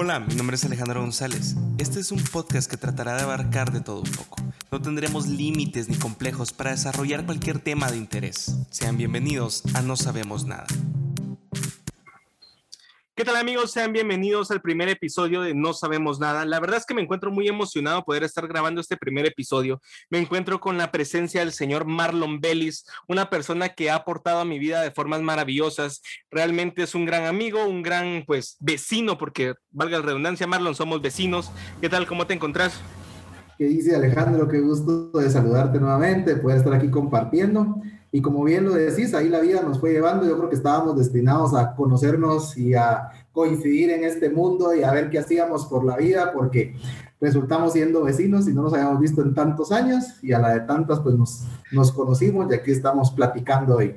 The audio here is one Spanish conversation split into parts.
Hola, mi nombre es Alejandro González. Este es un podcast que tratará de abarcar de todo un poco. No tendremos límites ni complejos para desarrollar cualquier tema de interés. Sean bienvenidos a No Sabemos Nada. ¿Qué tal amigos? Sean bienvenidos al primer episodio de No Sabemos Nada. La verdad es que me encuentro muy emocionado poder estar grabando este primer episodio. Me encuentro con la presencia del señor Marlon Bellis, una persona que ha aportado a mi vida de formas maravillosas. Realmente es un gran amigo, un gran pues vecino, porque valga la redundancia, Marlon, somos vecinos. ¿Qué tal? ¿Cómo te encontrás? ¿Qué dice Alejandro? Qué gusto de saludarte nuevamente, poder estar aquí compartiendo. Y como bien lo decís, ahí la vida nos fue llevando. Yo creo que estábamos destinados a conocernos y a coincidir en este mundo y a ver qué hacíamos por la vida, porque resultamos siendo vecinos y no nos habíamos visto en tantos años y a la de tantas pues nos, nos conocimos y aquí estamos platicando hoy.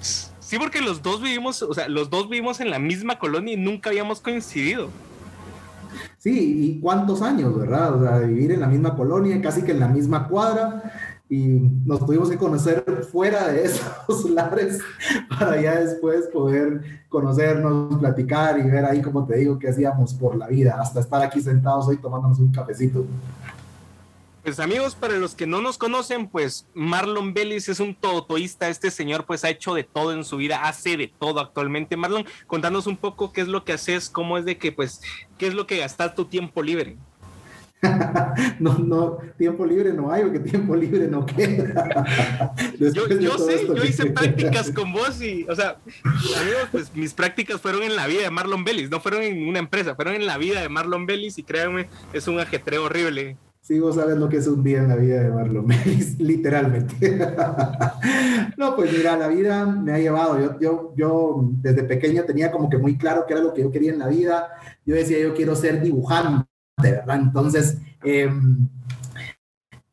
Sí, porque los dos vivimos, o sea, los dos vivimos en la misma colonia y nunca habíamos coincidido. Sí, y cuántos años, ¿verdad? O sea, vivir en la misma colonia, casi que en la misma cuadra y nos tuvimos que conocer fuera de esos lares para ya después poder conocernos, platicar y ver ahí, como te digo, qué hacíamos por la vida, hasta estar aquí sentados hoy tomándonos un cafecito. Pues amigos, para los que no nos conocen, pues Marlon Bellis es un todotoísta. Este señor pues ha hecho de todo en su vida, hace de todo actualmente. Marlon, contanos un poco qué es lo que haces, cómo es de que pues, qué es lo que gastas tu tiempo libre. no, no, tiempo libre no hay, porque tiempo libre no queda. yo, yo sé, yo hice prácticas con vos y, o sea, amigos, pues mis prácticas fueron en la vida de Marlon Bellis, no fueron en una empresa, fueron en la vida de Marlon Bellis y créanme, es un ajetreo horrible. Sí, vos sabes lo que es un día en la vida de Marlon Bellis, literalmente. no, pues mira, la vida me ha llevado. Yo, yo, yo desde pequeño tenía como que muy claro qué era lo que yo quería en la vida. Yo decía, yo quiero ser dibujante ¿verdad? Entonces, em,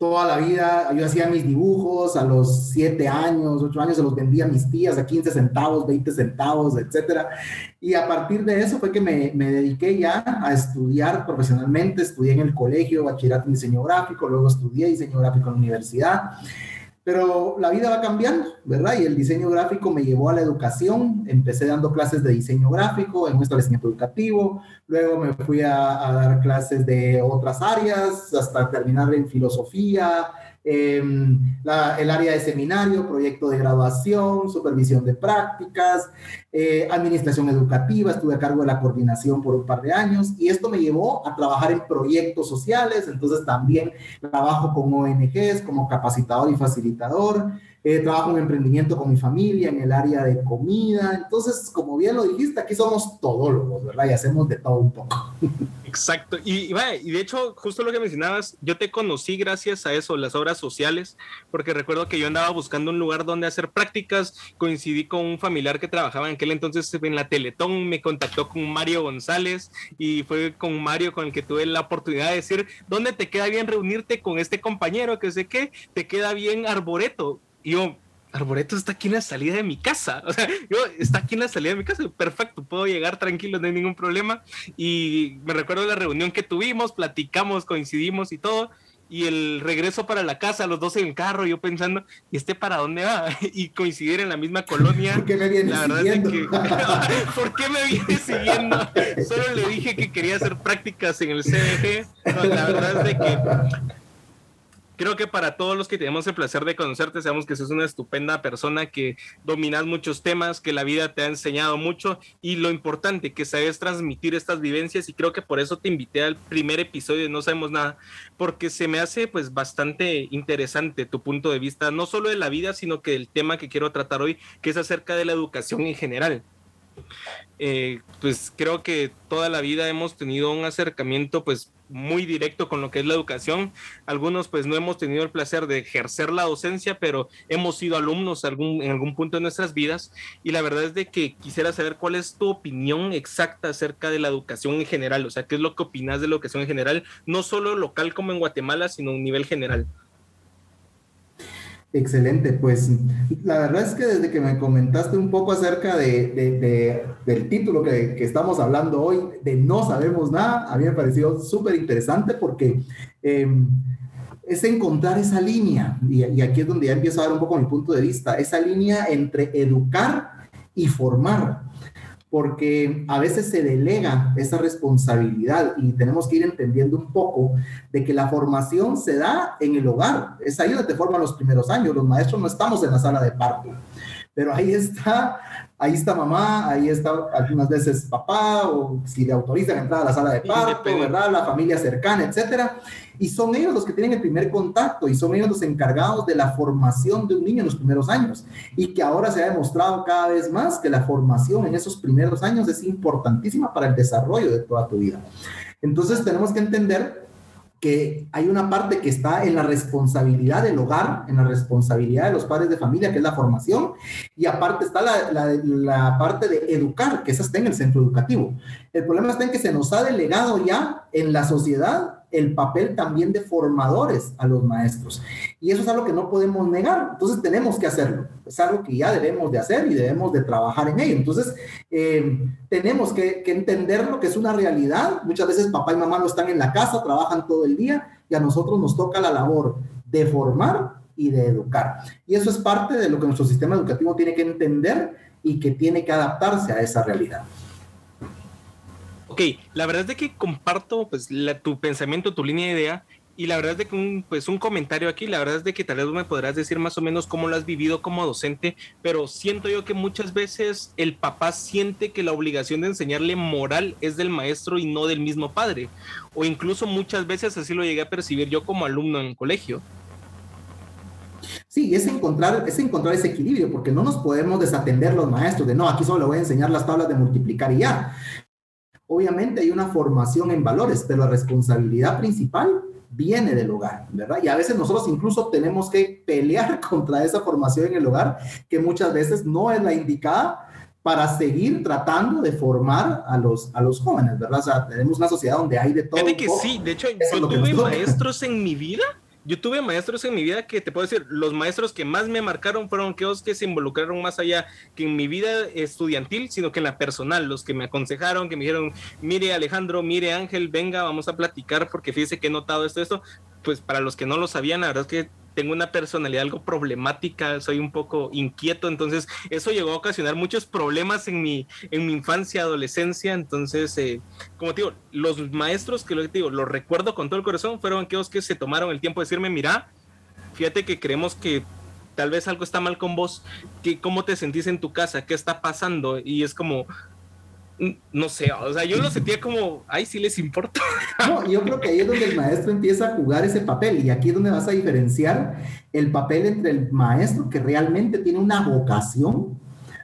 toda la vida yo hacía mis dibujos, a los 7 años, 8 años se los vendía a mis tías a 15 centavos, 20 centavos, etcétera. Y a partir de eso fue que me, me, dediqué ya a estudiar profesionalmente, estudié en el colegio, bachillerato en diseño gráfico, luego estudié diseño gráfico en la universidad. Pero la vida va cambiando, ¿verdad? Y el diseño gráfico me llevó a la educación. Empecé dando clases de diseño gráfico en un establecimiento educativo. Luego me fui a, a dar clases de otras áreas hasta terminar en filosofía, Em, el área de seminario, proyecto de graduación, supervisión de prácticas, eh, administración educativa, estuve a cargo de la coordinación por un par de años y esto me llevó a trabajar en proyectos sociales, entonces también trabajo con ONGs como capacitador y facilitador. Eh, trabajo en emprendimiento con mi familia en el área de comida. Entonces, como bien lo dijiste, aquí somos todólogos, ¿verdad? Y hacemos de todo un poco. Exacto. Y, y de hecho, justo lo que mencionabas, yo te conocí gracias a eso, las obras sociales, porque recuerdo que yo andaba buscando un lugar donde hacer prácticas, coincidí con un familiar que trabajaba en aquel entonces en la Teletón, me contactó con Mario González y fue con Mario con el que tuve la oportunidad de decir, ¿dónde te queda bien reunirte con este compañero? Que sé que te queda bien Arboreto y yo, Arboreto está aquí en la salida de mi casa. O sea, yo está aquí en la salida de mi casa. Perfecto, puedo llegar tranquilo, no hay ningún problema. Y me recuerdo la reunión que tuvimos, platicamos, coincidimos y todo. Y el regreso para la casa, los dos en el carro, yo pensando, ¿y este para dónde va? Y coincidir en la misma colonia. ¿Por qué me viene la siguiendo? que, ¿Por qué me viene siguiendo? Solo le dije que quería hacer prácticas en el CDG. la verdad es de que creo que para todos los que tenemos el placer de conocerte, sabemos que sos una estupenda persona, que dominas muchos temas, que la vida te ha enseñado mucho y lo importante, que sabes transmitir estas vivencias y creo que por eso te invité al primer episodio de No Sabemos Nada, porque se me hace pues bastante interesante tu punto de vista, no solo de la vida, sino que el tema que quiero tratar hoy, que es acerca de la educación en general. Eh, pues creo que toda la vida hemos tenido un acercamiento pues muy directo con lo que es la educación. Algunos pues no hemos tenido el placer de ejercer la docencia, pero hemos sido alumnos en algún punto de nuestras vidas y la verdad es de que quisiera saber cuál es tu opinión exacta acerca de la educación en general, o sea, qué es lo que opinas de la educación en general, no solo local como en Guatemala, sino a nivel general. Excelente, pues la verdad es que desde que me comentaste un poco acerca de, del título que, estamos hablando hoy, de No sabemos nada, a mí me pareció súper interesante porque em, es encontrar esa línea, y, y, aquí es donde ya empiezo a dar un poco mi punto de vista, esa línea entre educar y formar. Porque a veces se delega esa responsabilidad y tenemos que ir entendiendo un poco de que la formación se da en el hogar. Es ahí donde te forman los primeros años. Los maestros no estamos en la sala de parto, pero ahí está, ahí está mamá, ahí está algunas veces papá o si le autorizan entrar a la sala de parto, ¿verdad? La familia cercana, etcétera. Y son ellos los que tienen el primer contacto y son ellos los encargados de la formación de un niño en los primeros años. Y que ahora se ha demostrado cada vez más que la formación en esos primeros años es importantísima para el desarrollo de toda tu vida. Entonces tenemos que entender que hay una parte que está en la responsabilidad del hogar, en la responsabilidad de los padres de familia, que es la formación, y aparte está la, parte de educar, que esa está en el centro educativo. El problema está en que se nos ha delegado ya en la sociedad el papel también de formadores a los maestros. Y eso es algo que no podemos negar. Entonces tenemos que hacerlo. Es algo que ya debemos de hacer y debemos de trabajar en ello. Entonces eh, tenemos que, que entender lo que es una realidad. Muchas veces papá y mamá no están en la casa, trabajan todo el día y a nosotros nos toca la labor de formar y de educar. Y eso es parte de lo que nuestro sistema educativo tiene que entender y que tiene que adaptarse a esa realidad. Ok, la verdad es de que comparto pues tu pensamiento, tu línea de idea, y la verdad es de que un, pues un comentario aquí, la verdad es de que tal vez me podrás decir más o menos cómo lo has vivido como docente, pero siento yo que muchas veces el papá siente que la obligación de enseñarle moral es del maestro y no del mismo padre, o incluso muchas veces así lo llegué a percibir yo como alumno en el colegio. Sí, es encontrar, es encontrar ese equilibrio, porque no nos podemos desatender los maestros de no, aquí solo le voy a enseñar las tablas de multiplicar y ya. Obviamente hay una formación en valores, pero la responsabilidad principal viene del hogar, ¿verdad? Y a veces nosotros incluso tenemos que pelear contra esa formación en el hogar, que muchas veces no es la indicada para seguir tratando de formar a los, a los jóvenes, ¿verdad? O sea, tenemos una sociedad donde hay de todo. Fíjate que sí, de hecho, yo tuve maestros en mi vida yo tuve maestros en mi vida que te puedo decir, los maestros que más me marcaron fueron aquellos que se involucraron más allá que en mi vida estudiantil, sino que en la personal, los que me aconsejaron, que me dijeron, mire Alejandro, mire Ángel, venga, vamos a platicar porque fíjese que he notado esto, esto. Pues para los que no lo sabían, la verdad es que tengo una personalidad algo problemática, soy un poco inquieto, entonces eso llegó a ocasionar muchos problemas en mi, en mi infancia, adolescencia, entonces, eh, como te digo, los maestros que lo digo, los recuerdo con todo el corazón, fueron aquellos que se tomaron el tiempo de decirme, mira, fíjate que creemos que tal vez algo está mal con vos, que cómo te sentís en tu casa, qué está pasando, y es como, no sé, o sea, yo lo sentía como, ay, sí les importa. No, yo creo que ahí es donde el maestro empieza a jugar ese papel y aquí es donde vas a diferenciar el papel entre el maestro que realmente tiene una vocación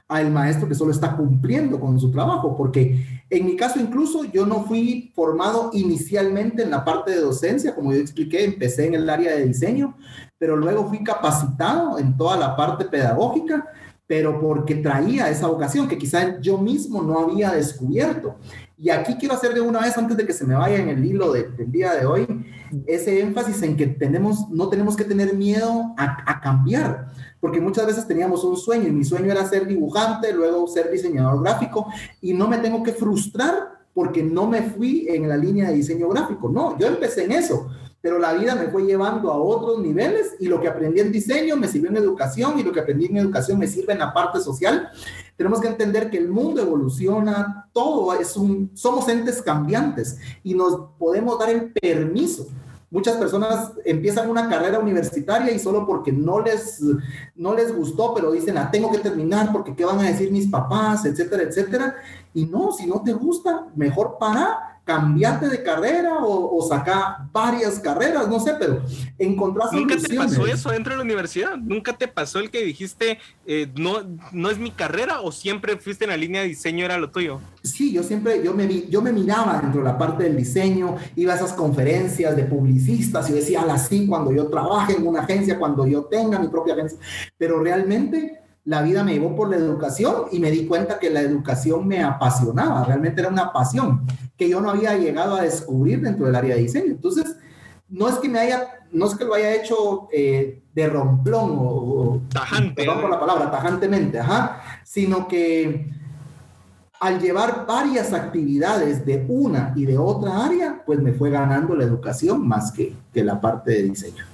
al maestro que solo está cumpliendo con su trabajo, porque en mi caso incluso yo no fui formado inicialmente en la parte de docencia, como yo expliqué, empecé en el área de diseño, pero luego fui capacitado en toda la parte pedagógica pero porque traía esa vocación que quizá yo mismo no había descubierto. Y aquí quiero hacer de una vez, antes de que se me vaya en el hilo del día de hoy, ese énfasis en que tenemos, no tenemos que tener miedo a, a, cambiar, porque muchas veces teníamos un sueño y mi sueño era ser dibujante, luego ser diseñador gráfico, y no me tengo que frustrar porque no me fui en la línea de diseño gráfico. No, yo empecé en eso pero la vida me fue llevando a otros niveles y lo que aprendí en diseño me sirvió en educación y lo que aprendí en educación me sirve en la parte social. Tenemos que entender que el mundo evoluciona, todo es un, somos entes cambiantes y nos podemos dar el permiso Muchas personas empiezan una carrera universitaria y solo porque no les, no les gustó, pero dicen, la tengo que terminar porque qué van a decir mis papás, etcétera, etcétera. Y no, si no te gusta, mejor para cambiarte de carrera o, o sacar varias carreras, no sé, pero encontrar ¿Nunca te pasó eso dentro de la universidad? ¿Nunca te pasó el que dijiste, eh, no, no es mi carrera o siempre fuiste en la línea de diseño, era lo tuyo? Sí, yo siempre, yo me, yo me miraba dentro de la parte del diseño, iba a esas conferencias de publicistas y decía, así, cuando yo trabaje en una agencia, cuando yo tenga mi propia agencia, pero realmente la vida me llevó por la educación y me di cuenta que la educación me apasionaba, realmente era una pasión que yo no había llegado a descubrir dentro del área de diseño. Entonces, no es que me haya, no es que lo haya hecho eh, de romplón o, tajante, perdón por la palabra, tajantemente, ajá, sino que al llevar varias actividades de una y de otra área, pues me fue ganando la educación más que, que la parte de diseño.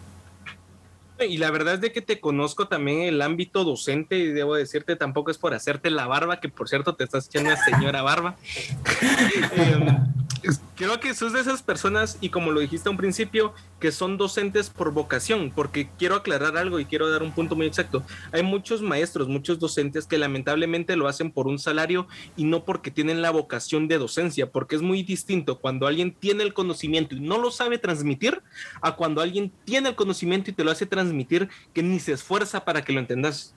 Y la verdad es de que te conozco también en el ámbito docente y debo decirte, tampoco es por hacerte la barba, que por cierto te estás echando una señora barba. Em, creo que sos de esas personas, y como lo dijiste a un principio, que son docentes por vocación, porque quiero aclarar algo y quiero dar un punto muy exacto. Hay muchos maestros, muchos docentes que lamentablemente lo hacen por un salario y no porque tienen la vocación de docencia, porque es muy distinto cuando alguien tiene el conocimiento y no lo sabe transmitir, a cuando alguien tiene el conocimiento y te lo hace transmitir que ni se esfuerza para que lo entendas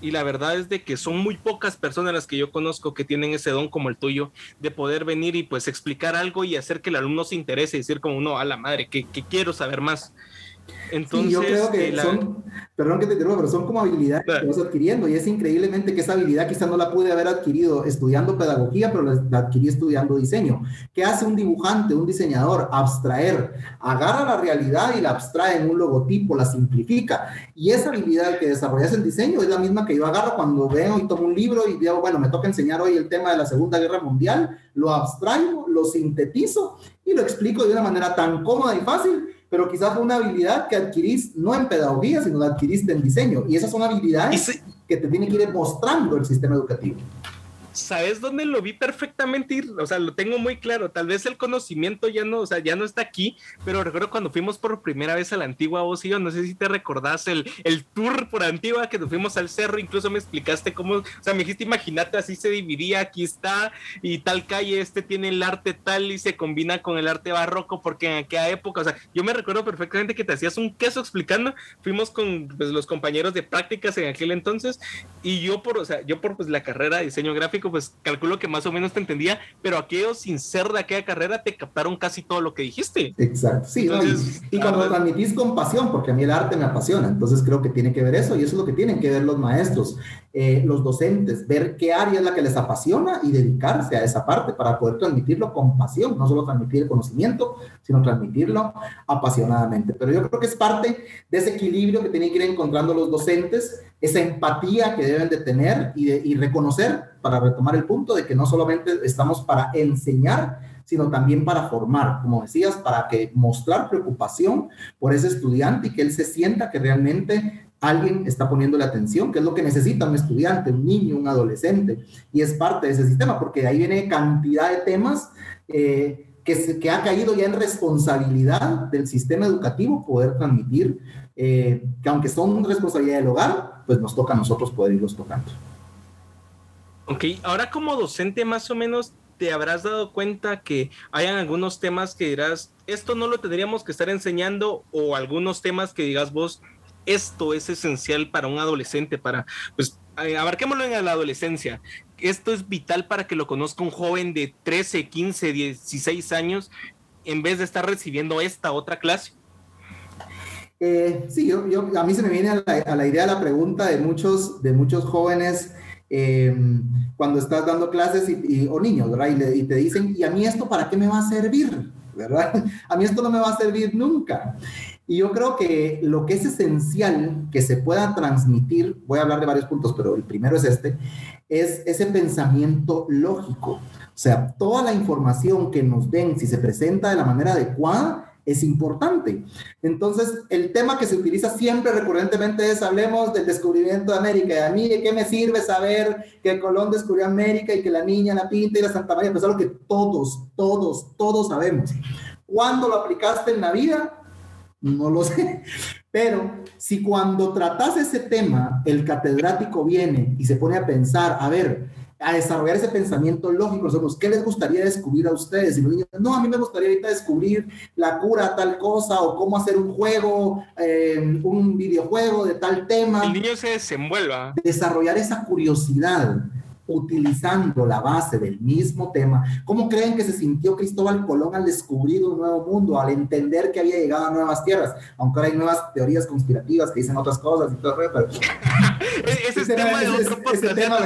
y la verdad es de que son muy pocas personas las que yo conozco que tienen ese don como el tuyo de poder venir y pues explicar algo y hacer que el alumno se interese y decir como no, a la madre, que, que quiero saber más. Entonces, yo creo que eh, son, perdón que te interrumpa, pero son como habilidades que vas adquiriendo y es increíblemente que esa habilidad quizá no la pude haber adquirido estudiando pedagogía, pero la, adquirí estudiando diseño. ¿Qué hace un dibujante, un diseñador? Abstraer, agarra la realidad y la abstrae en un logotipo, la simplifica. Y esa habilidad que desarrollas en diseño es la misma que yo agarro cuando veo y tomo un libro y digo, bueno, me toca enseñar hoy el tema de la Segunda Guerra Mundial, lo abstraigo, lo sintetizo y lo explico de una manera tan cómoda y fácil pero quizás fue una habilidad que adquirís no en pedagogía, sino la adquiriste en diseño. Y esas son habilidades que te tiene que ir mostrando el sistema educativo. ¿Sabes dónde lo vi perfectamente? O sea, lo tengo muy claro. Tal vez el conocimiento ya no, o sea, ya no está aquí, pero recuerdo cuando fuimos por primera vez a la antigua yo, no sé si te recordás el, el tour por antigua que nos fuimos al cerro, incluso me explicaste cómo, o sea, me dijiste, imagínate, así se dividía, aquí está, y tal calle, este tiene el arte tal y se combina con el arte barroco, porque en aquella época, o sea, yo me recuerdo perfectamente que te hacías un queso explicando, fuimos con pues, los compañeros de prácticas en aquel entonces, y yo por, o sea, yo por pues la carrera de diseño gráfico, pues calculo que más o menos te entendía, pero aquellos sin ser de aquella carrera te captaron casi todo lo que dijiste. Exacto, sí. y, cuando transmitís con pasión, porque a mí el arte me apasiona, entonces creo que tiene que ver eso y eso es lo que tienen que ver los maestros, eh, los docentes, ver qué área es la que les apasiona y dedicarse a esa parte para poder transmitirlo con pasión, no solo transmitir el conocimiento, sino transmitirlo apasionadamente. Pero yo creo que es parte de ese equilibrio que tienen que ir encontrando los docentes esa empatía que deben de tener y, de, y reconocer, para retomar el punto, de que no solamente estamos para enseñar, sino también para formar, como decías, para que mostrar preocupación por ese estudiante y que él se sienta que realmente alguien está poniéndole atención, que es lo que necesita un estudiante, un niño, un adolescente, y es parte de ese sistema, porque ahí viene cantidad de temas eh, que, se, que ha caído ya en responsabilidad del sistema educativo poder transmitir, eh, que aunque son responsabilidad del hogar, pues nos toca a nosotros poder irlos tocando. Ok, ahora como docente más o menos te habrás dado cuenta que hayan algunos temas que dirás, esto no lo tendríamos que estar enseñando o algunos temas que digas vos, esto es esencial para un adolescente, para, pues, abarquémoslo en la adolescencia. Esto es vital para que lo conozca un joven de 13, 15, 16 años en vez de estar recibiendo esta otra clase. Eh, sí, yo, a mí se me viene a la, idea la pregunta de muchos, de muchos jóvenes eh, cuando estás dando clases y, o niños, ¿verdad? Y, te dicen, ¿y a mí esto para qué me va a servir? ¿Verdad? A mí esto no me va a servir nunca. Y yo creo que lo que es esencial que se pueda transmitir, voy a hablar de varios puntos, pero el primero es este, es ese pensamiento lógico. O sea, toda la información que nos den, si se presenta de la manera adecuada, es importante. Entonces, el tema que se utiliza siempre recurrentemente es hablemos del descubrimiento de América. Y a mí, ¿de qué me sirve saber que Colón descubrió América y que la niña, la pinta y la Santa María? Pues es algo que todos, todos, todos sabemos. ¿Cuándo lo aplicaste en la vida? No lo sé. Pero si cuando tratas ese tema, el catedrático viene y se pone a pensar, a ver, a desarrollar ese pensamiento lógico. Nosotros, ¿qué les gustaría descubrir a ustedes? Y los niños, no, a mí me gustaría ahorita descubrir la cura a tal cosa o cómo hacer un juego, eh, un videojuego de tal tema. El niño se desenvuelva. Desarrollar esa curiosidad utilizando la base del mismo tema. ¿Cómo creen que se sintió Cristóbal Colón al descubrir un nuevo mundo, al entender que había llegado a nuevas tierras? Aunque ahora hay nuevas teorías conspirativas que dicen otras cosas y todo pero... ese, es tema, de otro podcast. tema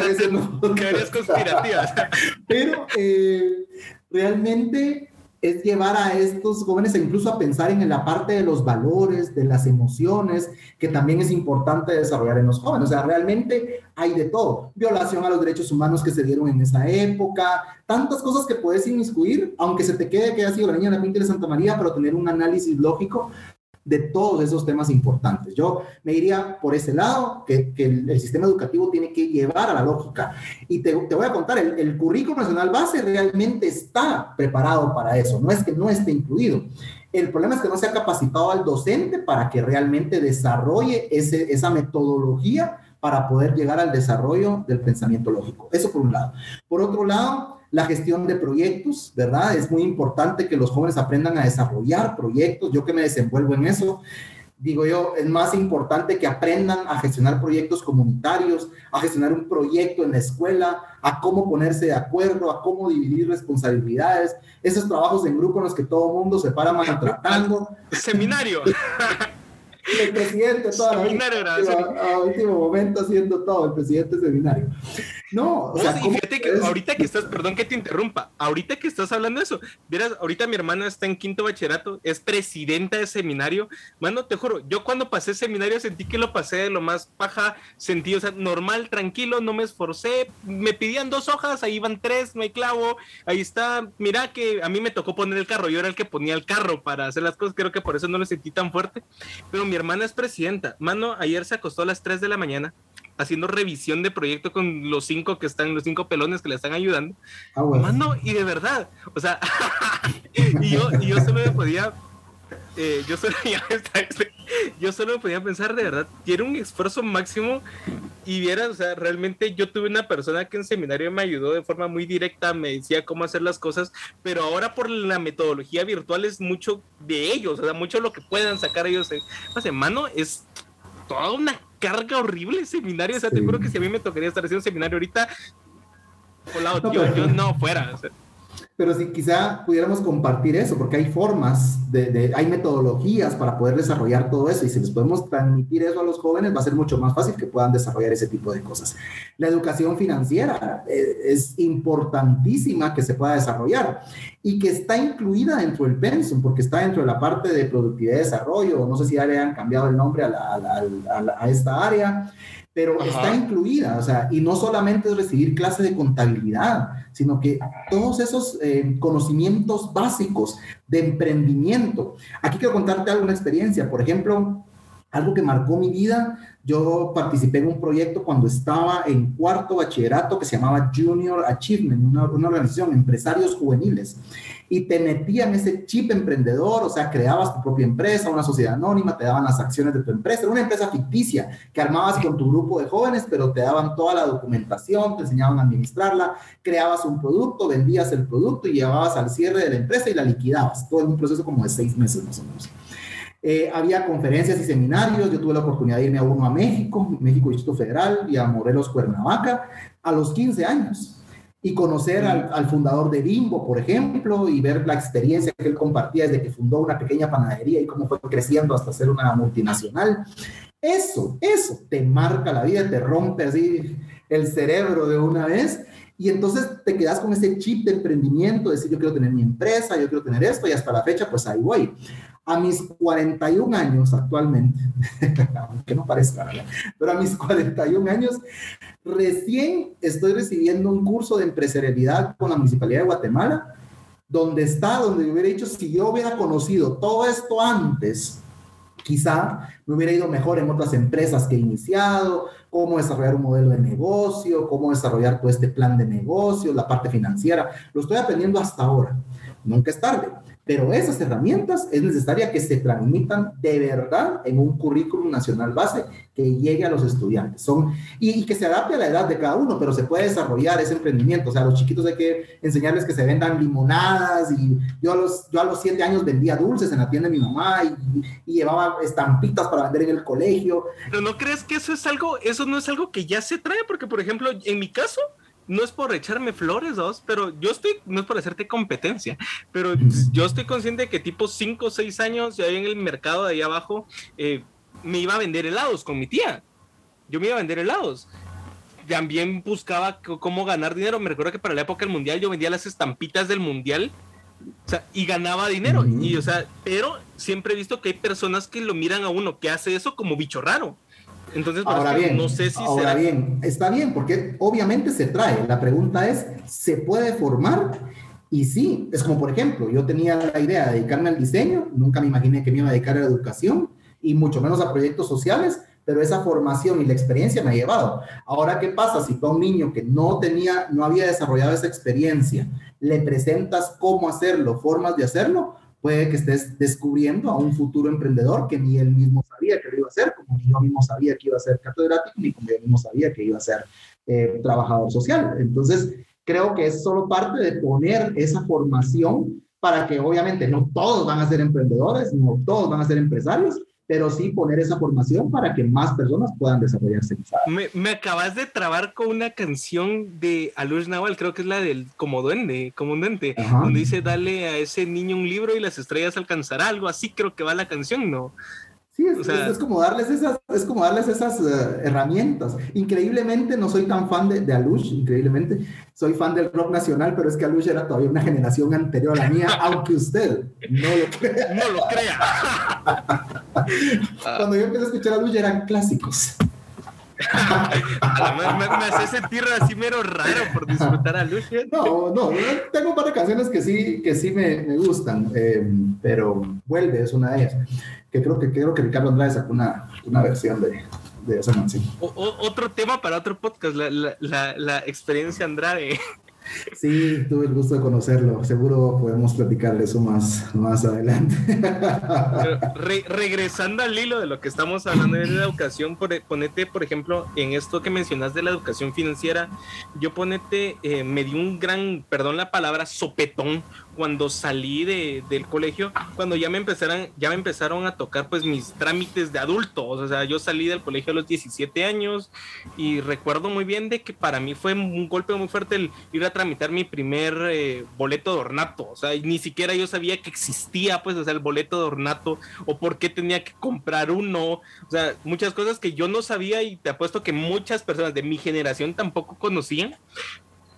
teorías conspirativas. pero eh, realmente es llevar a estos jóvenes incluso a pensar en la parte de los valores, de las emociones, que también es importante desarrollar en los jóvenes. O sea, realmente hay de todo. Violación a los derechos humanos que se dieron en esa época, tantas cosas que puedes inmiscuir, aunque se te quede que ha sido la niña de la Pinta de Santa María, pero tener un análisis lógico de todos esos temas importantes. Yo me iría por ese lado, que, el, sistema educativo tiene que llevar a la lógica. Y te, voy a contar, el, el, currículo nacional base realmente está preparado para eso, no es que no esté incluido. El problema es que no se ha capacitado al docente para que realmente desarrolle ese, esa metodología para poder llegar al desarrollo del pensamiento lógico. Eso por un lado. Por otro lado, la gestión de proyectos, ¿verdad? Es muy importante que los jóvenes aprendan a desarrollar proyectos. Yo que me desenvuelvo en eso, digo yo, es más importante que aprendan a gestionar proyectos comunitarios, a gestionar un proyecto en la escuela, a cómo ponerse de acuerdo, a cómo dividir responsabilidades, esos trabajos en grupo en los que todo el mundo se para maltratando. Seminario. el presidente toda la vida, a, último momento haciendo todo, el presidente seminario. No, o sea, fíjate que ahorita que estás, perdón que te interrumpa, ahorita que estás hablando de eso, vieras, ahorita mi hermana está en quinto bachillerato, es presidenta de seminario, mano, te juro, yo cuando pasé seminario sentí que lo pasé de lo más paja, sentí, o sea, normal, tranquilo, no me esforcé, me pidían dos hojas, ahí van tres, no hay clavo, ahí está, mira que a mí me tocó poner el carro, yo era el que ponía el carro para hacer las cosas, creo que por eso no lo sentí tan fuerte, pero mi hermana es presidenta, mano, ayer se acostó a las 3 de la mañana, haciendo revisión de proyecto con los cinco que están, los cinco pelones que le están ayudando. Ah, Mano, y de verdad, o sea, y, yo, y yo solo me podía, eh, yo, solo, yo solo me podía pensar de verdad, tiene un esfuerzo máximo y vieras, o sea, realmente yo tuve una persona que en seminario me ayudó de forma muy directa, me decía cómo hacer las cosas, pero ahora por la metodología virtual es mucho de ellos, o sea, mucho lo que puedan sacar ellos. Pues, mano, es toda una carga horrible el seminario. O sea, te juro que si a mí me tocaría estar haciendo un seminario ahorita, no, yo no fuera. O sea pero si quizá pudiéramos compartir eso, porque hay formas, de, hay metodologías para poder desarrollar todo eso y si les podemos transmitir eso a los jóvenes va a ser mucho más fácil que puedan desarrollar ese tipo de cosas. La educación financiera eh, es importantísima que se pueda desarrollar y que está incluida dentro del pensum, porque está dentro de la parte de productividad y desarrollo, no sé si ya le han cambiado el nombre a, a esta área, pero está incluida, o sea, y no solamente es recibir clase de contabilidad, sino que todos esos eh, conocimientos básicos de emprendimiento. Aquí quiero contarte alguna experiencia, por ejemplo, algo que marcó mi vida, yo participé en un proyecto cuando estaba en cuarto bachillerato que se llamaba Junior Achievement, una, una organización, empresarios juveniles. Y te metían ese chip emprendedor, o sea, creabas tu propia empresa, una sociedad anónima, te daban las acciones de tu empresa, era una empresa ficticia que armabas con tu grupo de jóvenes, pero te daban toda la documentación, te enseñaban a administrarla, creabas un producto, vendías el producto y llevabas al cierre de la empresa y la liquidabas, todo en un proceso como de seis meses más o menos. Eh, había conferencias y seminarios, yo tuve la oportunidad de irme a uno a México, México Distrito Federal y a Morelos, Cuernavaca, a los 15 años. Y conocer al, fundador de Bimbo, por ejemplo, y ver la experiencia que él compartía desde que fundó una pequeña panadería y cómo fue creciendo hasta ser una multinacional. Eso, eso te marca la vida, te rompe así el cerebro de una vez y entonces te quedas con ese chip de emprendimiento, decir yo quiero tener mi empresa, yo quiero tener esto y hasta la fecha pues ahí voy. A mis 41 años actualmente, aunque no parezca, pero a mis 41 años, recién estoy recibiendo un curso de empresarialidad con la Municipalidad de Guatemala, donde está, donde me hubiera dicho, si yo hubiera conocido todo esto antes, quizá me hubiera ido mejor en otras empresas que he iniciado, cómo desarrollar un modelo de negocio, cómo desarrollar todo este plan de negocio, la parte financiera. Lo estoy aprendiendo hasta ahora. Nunca es tarde. Pero esas herramientas es necesaria que se transmitan de verdad en un currículum nacional base que llegue a los estudiantes. Son, y, que se adapte a la edad de cada uno, pero se puede desarrollar ese emprendimiento. O sea, a los chiquitos hay que enseñarles que se vendan limonadas. Y yo a los, yo a los siete años vendía dulces en la tienda de mi mamá y, y llevaba estampitas para vender en el colegio. Pero no crees que eso es algo, eso no es algo que ya se trae, porque por ejemplo, en mi caso, no es por echarme flores, dos, pero yo estoy, no es por hacerte competencia, pero yo estoy consciente de que tipo 5 o 6 años, ya en el mercado de ahí abajo, eh, me iba a vender helados con mi tía. Yo me iba a vender helados. También buscaba cómo ganar dinero. Me recuerdo que para la época del mundial yo vendía las estampitas del mundial y ganaba dinero. Y, o sea, pero siempre he visto que hay personas que lo miran a uno que hace eso como bicho raro. Entonces, ahora bien, no sé si ahora bien, está bien, porque obviamente se trae. La pregunta es, ¿se puede formar? Y sí, es como por ejemplo, yo tenía la idea de dedicarme al diseño, nunca me imaginé que me iba a dedicar a la educación y mucho menos a proyectos sociales, pero esa formación y la experiencia me ha llevado. Ahora, ¿qué pasa si tú a un niño que no tenía, no había desarrollado esa experiencia, le presentas cómo hacerlo, formas de hacerlo? Puede que estés descubriendo a un futuro emprendedor que ni él mismo sabía que lo iba a hacer, como yo mismo sabía que iba a ser catedrático, ni como yo mismo sabía que iba a ser eh, trabajador social. Entonces, creo que es solo parte de poner esa formación para que obviamente no todos van a ser emprendedores, no todos van a ser empresarios, pero sí poner esa formación para que más personas puedan desarrollarse. Me, me acabas de trabar con una canción de Alush Naval, creo que es la del Como Duende, como un Duende, donde dice, dale a ese niño un libro y las estrellas alcanzará, algo así creo que va la canción, ¿no? Sí, es, como darles esas, es como darles esas eh, herramientas. Increíblemente no soy tan fan de, de, Alush, increíblemente soy fan del rock nacional, pero es que Alush era todavía una generación anterior a la mía, aunque usted no lo crea. No lo crea. Cuando yo empecé a escuchar Alush eran clásicos. me, me, hace sentir así mero raro por disfrutar a Lush. No, no, tengo un par de canciones que sí, que sí me, me gustan, eh, pero Vuelve es una de ellas que creo que, creo que Ricardo Andrade sacó una, una versión de, de esa canción. otro tema para otro podcast, la, la, la, experiencia Andrade. Sí, tuve el gusto de conocerlo. Seguro podemos platicar de eso más, más adelante. regresando al hilo de lo que estamos hablando de la educación, ponete, por ejemplo, en esto que mencionas de la educación financiera, yo ponete, eh, me dio un gran, perdón la palabra, sopetón cuando salí de, del colegio, cuando ya me empezaron, ya me empezaron a tocar pues mis trámites de adulto, o sea, yo salí del colegio a los 17 años y recuerdo muy bien de que para mí fue un golpe muy fuerte el ir a tramitar mi primer eh, boleto de ornato, o sea, ni siquiera yo sabía que existía pues, o sea, el boleto de ornato o por qué tenía que comprar uno, o sea, muchas cosas que yo no sabía y te apuesto que muchas personas de mi generación tampoco conocían,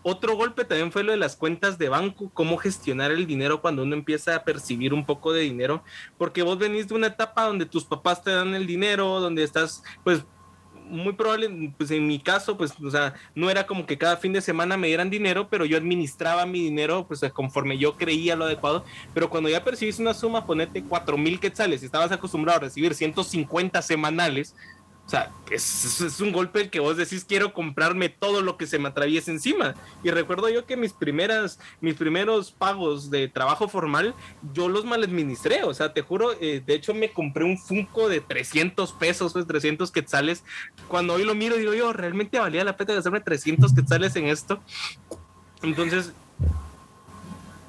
otro golpe también fue lo de las cuentas de banco, cómo gestionar el dinero cuando uno empieza a percibir un poco de dinero, porque vos venís de una etapa donde tus papás te dan el dinero, donde estás, pues, muy probable, pues en mi caso, pues, o sea, no era como que cada fin de semana me dieran dinero, pero yo administraba mi dinero, pues, conforme yo creía lo adecuado. Pero cuando ya percibís una suma, ponete cuatro mil quetzales, y estabas acostumbrado a recibir 150 semanales, o sea, es, un golpe que vos decís quiero comprarme todo lo que se me atraviese encima. Y recuerdo yo que mis primeras, mis primeros pagos de trabajo formal, yo los mal administré. O sea, te juro, eh, de hecho me compré un Funko de 300 pesos, pues 300 quetzales. Cuando hoy lo miro, digo yo, realmente valía la pena gastarme 300 quetzales en esto. Entonces,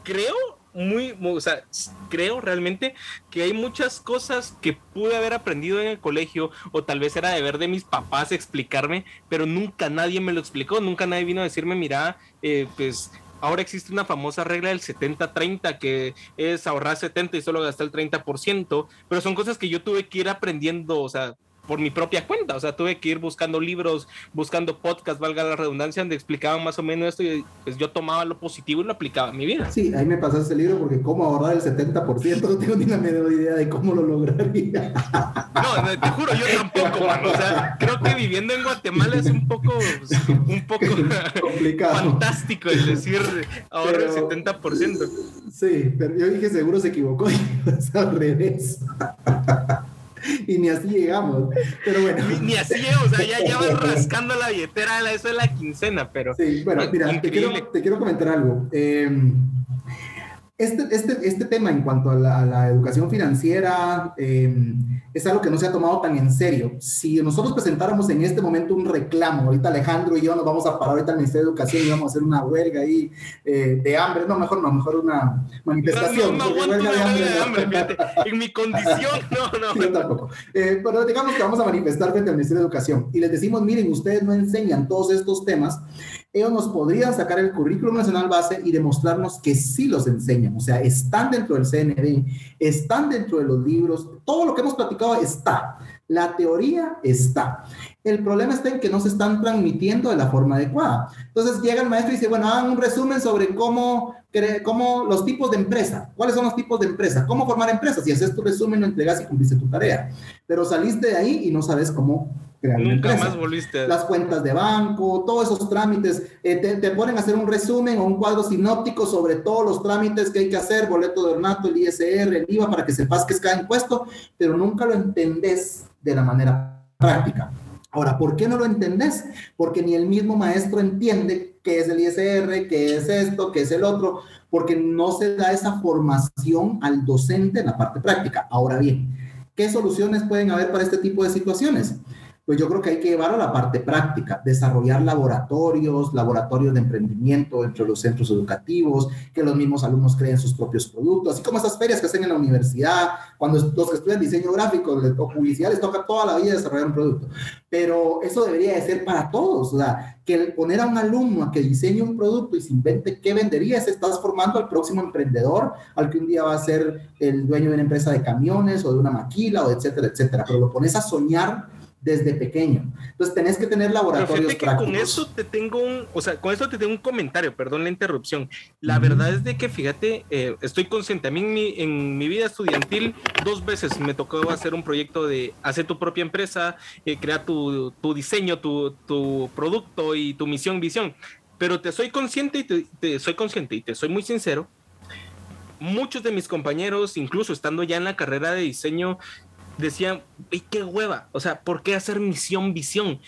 creo muy, o sea, creo realmente que hay muchas cosas que pude haber aprendido en el colegio o tal vez era deber de mis papás explicarme, pero nunca nadie me lo explicó, nunca nadie vino a decirme, mira, eh, pues ahora existe una famosa regla del 70-30 que es ahorrar 70 y solo gastar el 30%, pero son cosas que yo tuve que ir aprendiendo, o sea, por mi propia cuenta, o sea, tuve que ir buscando libros, buscando podcasts, valga la redundancia, donde explicaban más o menos esto y pues yo tomaba lo positivo y lo aplicaba en mi vida. Sí, ahí me pasaste el libro porque cómo ahorrar el 70%, no tengo ni la menor idea de cómo lo lograría. No, te juro, yo tampoco, o sea, creo que viviendo en Guatemala es un poco, un poco complicado. fantástico el decir ahorrar el 70%. Sí, pero yo dije seguro se equivocó y es al revés. y ni así llegamos. Pero bueno. Ni, así llegamos, o sea, ya, ya vas rascando la billetera, eso es la quincena, pero. Sí, bueno, mira, te quiero, te quiero, comentar algo. Eh, este, este, este tema en cuanto a la, educación financiera em, es algo que no se ha tomado tan en serio. Si nosotros presentáramos en este momento un reclamo, ahorita Alejandro y yo nos vamos a parar ahorita al Ministerio de Educación y vamos a hacer una huelga ahí eh, de hambre, no, mejor no, mejor una manifestación. No, no, no de hambre, en mi condición, no, no. Yo tampoco. Eh, pero digamos que vamos a manifestar frente al Ministerio de Educación y les decimos, miren, ustedes no enseñan todos estos temas ellos nos podrían sacar el currículum nacional base y demostrarnos que sí los enseñan, o sea, están dentro del CNB, están dentro de los libros, todo lo que hemos platicado está, la teoría está. El problema está en que no se están transmitiendo de la forma adecuada. Entonces llega el maestro y dice, bueno, hagan un resumen sobre cómo, cómo los tipos de empresa, cuáles son los tipos de empresa, cómo formar empresas. Y haces tu resumen, lo entregas y cumpliste tu tarea. Pero saliste de ahí y no sabes cómo Nunca más volviste. Las cuentas de banco, todos esos trámites, eh, te, ponen a hacer un resumen o un cuadro sinóptico sobre todos los trámites que hay que hacer, boleto de ornato, el ISR, el IVA, para que sepas que es cada impuesto, pero nunca lo entendés de la manera práctica. Ahora, ¿por qué no lo entendés? Porque ni el mismo maestro entiende qué es el ISR, qué es esto, qué es el otro, porque no se da esa formación al docente en la parte práctica. Ahora bien, ¿qué soluciones pueden haber para este tipo de situaciones? Pues yo creo que hay que llevar a la parte práctica, desarrollar laboratorios, laboratorios de emprendimiento entre los centros educativos, que los mismos alumnos creen sus propios productos, así como esas ferias que hacen en la universidad, cuando los que estudian diseño gráfico o publicidad les toca toda la vida desarrollar un producto. Pero eso debería de ser para todos, o sea, que poner a un alumno a que diseñe un producto y se invente qué vendería, se estás formando al próximo emprendedor, al que un día va a ser el dueño de una empresa de camiones o de una maquila o etcétera, etcétera. Pero lo pones a soñar desde pequeño. Entonces tenés que tener laboratorios que con eso te tengo un, o sea, con eso te tengo un comentario, perdón la interrupción. La verdad es de que, fíjate, eh, estoy consciente, a mí en mi, vida estudiantil dos veces me tocó hacer un proyecto de hacer tu propia empresa, eh, crear tu, tu diseño, tu, tu, producto y tu misión, visión. Pero te soy consciente y te soy consciente y te soy muy sincero. Muchos de mis compañeros, incluso estando ya en la carrera de diseño, decían, ¿y qué hueva? O sea, ¿por qué hacer misión, visión?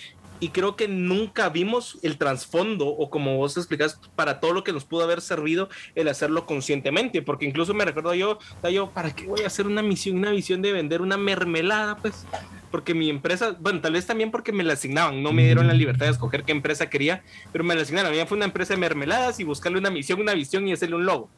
Y creo que nunca vimos el trasfondo o como vos explicás para todo lo que nos pudo haber servido el hacerlo conscientemente, porque incluso me recuerdo yo, yo, ¿para qué voy a hacer una misión, una visión de vender una mermelada? Pues porque mi empresa, bueno, tal vez también porque me la asignaban, no me dieron la libertad de escoger qué empresa quería, pero me la asignaron. A mí fue una empresa de mermeladas y buscarle una misión, una visión y hacerle un logo.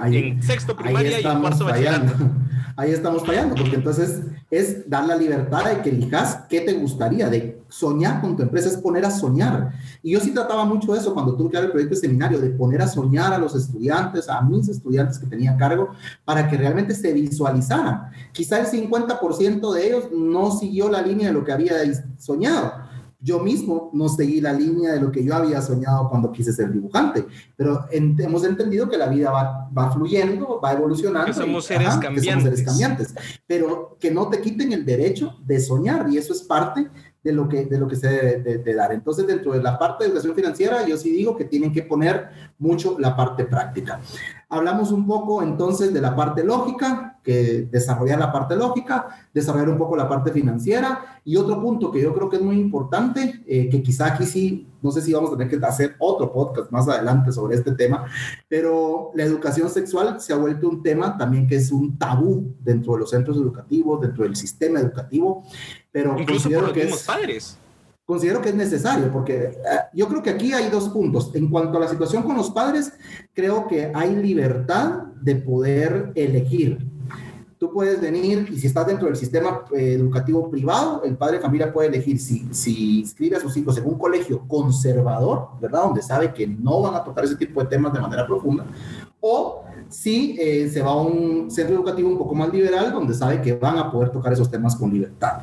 Ahí, en sexto primaria y cuarto bachillerato. Ahí estamos fallando, porque entonces es dar la libertad de que elijas qué te gustaría, de soñar con tu empresa, es poner a soñar. Y yo sí trataba mucho de eso cuando tuve que dar el proyecto de seminario, de poner a soñar a los estudiantes, a mis estudiantes que tenía cargo, para que realmente se visualizaran. Quizá el 50% de ellos no siguió la línea de lo que había soñado yo mismo no seguí la línea de lo que yo había soñado cuando quise ser dibujante, pero hemos entendido que la vida va, va fluyendo, va evolucionando. Que somos, seres cambiantes. que somos seres cambiantes. Pero que no te quiten el derecho de soñar y eso es parte de lo que, de lo que se debe de, dar. Entonces, dentro de la parte de educación financiera, yo sí digo que tienen que poner mucho la parte práctica. Hablamos un poco entonces de la parte lógica, que desarrollar la parte lógica, desarrollar un poco la parte financiera y otro punto que yo creo que es muy importante, eh, que quizá aquí sí, no sé si vamos a tener que hacer otro podcast más adelante sobre este tema, pero la educación sexual se ha vuelto un tema también que es un tabú dentro de los centros educativos, dentro del sistema educativo pero Incluso considero que es, padres. Considero que es necesario, porque eh, yo creo que aquí hay dos puntos. En cuanto a la situación con los padres, creo que hay libertad de poder elegir. Tú puedes venir y si estás dentro del sistema eh, educativo privado, el padre de familia puede elegir si, si inscribe a sus hijos en un colegio conservador, ¿verdad? Donde sabe que no van a tocar ese tipo de temas de manera profunda, o si eh, se va a un centro educativo un poco más liberal, donde sabe que van a poder tocar esos temas con libertad.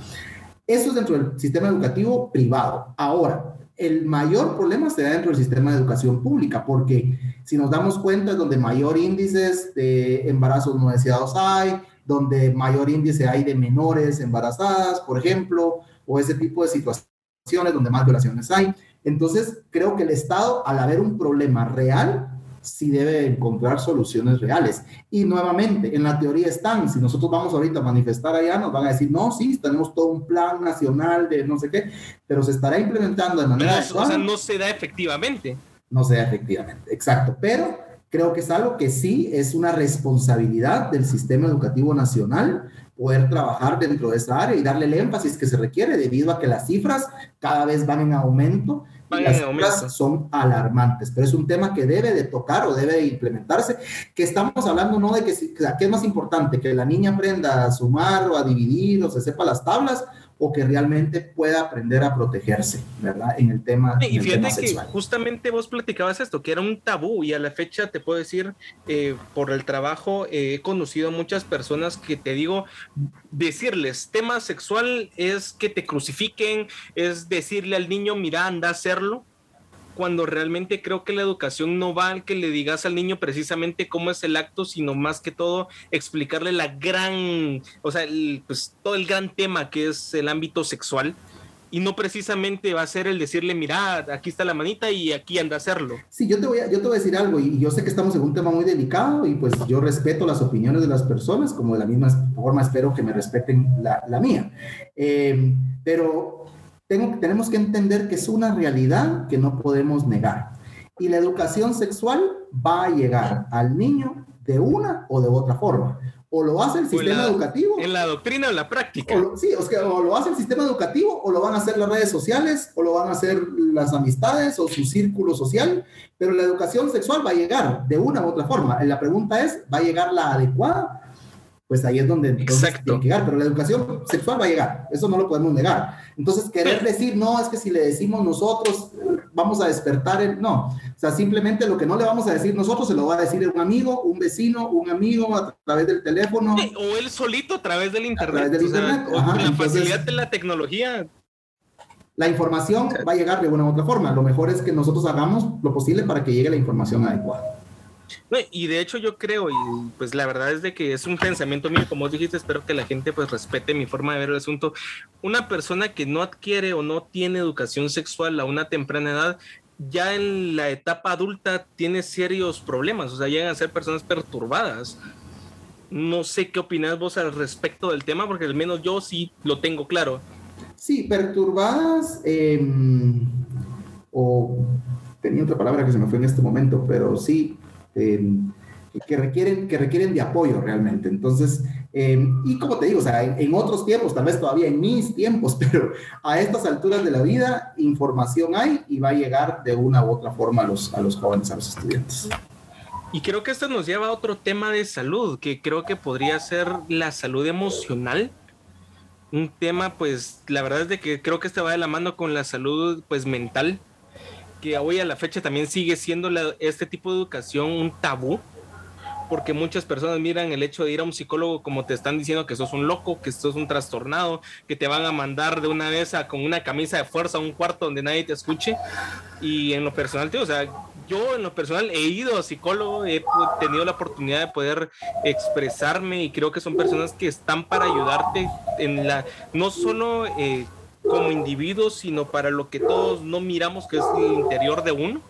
Eso es dentro del sistema educativo privado. Ahora, el mayor problema se da dentro del sistema de educación pública, porque si nos damos cuenta es donde mayor índices de embarazos no deseados hay, donde mayor índice hay de menores embarazadas, por ejemplo, o ese tipo de situaciones donde más violaciones hay. Entonces, creo que el Estado, al haber un problema real, sí debe encontrar soluciones reales. Y nuevamente, en la teoría están, si nosotros vamos ahorita a manifestar allá, nos van a decir, no, sí, tenemos todo un plan nacional de no sé qué, pero se estará implementando de manera... No, o sea, no se da efectivamente. No se da efectivamente, exacto. Pero creo que es algo que sí es una responsabilidad del sistema educativo nacional poder trabajar dentro de esa área y darle el énfasis que se requiere debido a que las cifras cada vez van en aumento las cifras son alarmantes, pero es un tema que debe de tocar o debe de implementarse, que estamos hablando no de que, que es más importante, que la niña aprenda a sumar o a dividir o se sepa las tablas, o que realmente pueda aprender a protegerse, ¿verdad? En el tema. Y fíjate que justamente vos platicabas esto, que era un tabú y a la fecha te puedo decir, eh, por el trabajo, eh, he conocido muchas personas que te digo, decirles tema sexual es que te crucifiquen, es decirle al niño, mira, anda a hacerlo cuando realmente creo que la educación no va al que le digas al niño precisamente cómo es el acto, sino más que todo explicarle la gran, o sea, pues todo el gran tema que es el ámbito sexual y no precisamente va a ser el decirle, mira, aquí está la manita y aquí anda a hacerlo. Sí, yo te voy a, yo te voy a decir algo y yo sé que estamos en un tema muy delicado y pues yo respeto las opiniones de las personas, como de la misma forma espero que me respeten la, la mía. Eh, pero tengo, tenemos que entender que es una realidad que no podemos negar. Y la educación sexual va a llegar al niño de una o de otra forma o lo hace el sistema educativo. En la doctrina o la práctica. sí, o, sea, o, lo hace el sistema educativo, o lo van a hacer las redes sociales, o lo van a hacer las amistades, o su círculo social, pero la educación sexual va a llegar de una u otra forma. La pregunta es, ¿va a llegar la adecuada? Pues ahí es donde Exacto. tiene que llegar, pero la educación sexual va a llegar, eso no lo podemos negar. Entonces, querer decir, no, es que si le decimos nosotros, vamos a despertar el... No, o sea, simplemente lo que no le vamos a decir nosotros se lo va a decir un amigo, un vecino, un amigo a través del teléfono. o él solito a través del internet. A través del internet. Sea, Ajá, la entonces, facilidad de la tecnología. La información va a llegar de una u otra forma. Lo mejor es que nosotros hagamos lo posible para que llegue la información adecuada. Y de hecho yo creo, y pues la verdad es de que es un pensamiento mío, como dijiste, espero que la gente pues respete mi forma de ver el asunto. Una persona que no adquiere o no tiene educación sexual a una temprana edad, ya en la etapa adulta tiene serios problemas, o sea, llegan a ser personas perturbadas. No sé qué opinas vos al respecto del tema, porque al menos yo sí lo tengo claro. Sí, perturbadas, eh, o tenía otra palabra que se me fue en este momento, pero sí, eh, que, requieren, que requieren de apoyo realmente. Entonces, eh, y como te digo, o sea, en, en, otros tiempos, tal vez todavía en mis tiempos, pero a estas alturas de la vida, información hay y va a llegar de una u otra forma a los, a los jóvenes, a los estudiantes. Y creo que esto nos lleva a otro tema de salud, que creo que podría ser la salud emocional. Un tema, pues, la verdad es de que creo que este va de la mano con la salud, pues, mental, que hoy a la fecha también sigue siendo la, este tipo de educación un tabú, porque muchas personas miran el hecho de ir a un psicólogo como te están diciendo que sos un loco, que sos un trastornado, que te van a mandar de una vez a, con una camisa de fuerza a un cuarto donde nadie te escuche. Y en lo personal, tío, o sea, yo en lo personal he ido a psicólogo, he tenido la oportunidad de poder expresarme y creo que son personas que están para ayudarte en la, no solo eh, como individuos, sino para lo que todos no miramos, que es el interior de uno.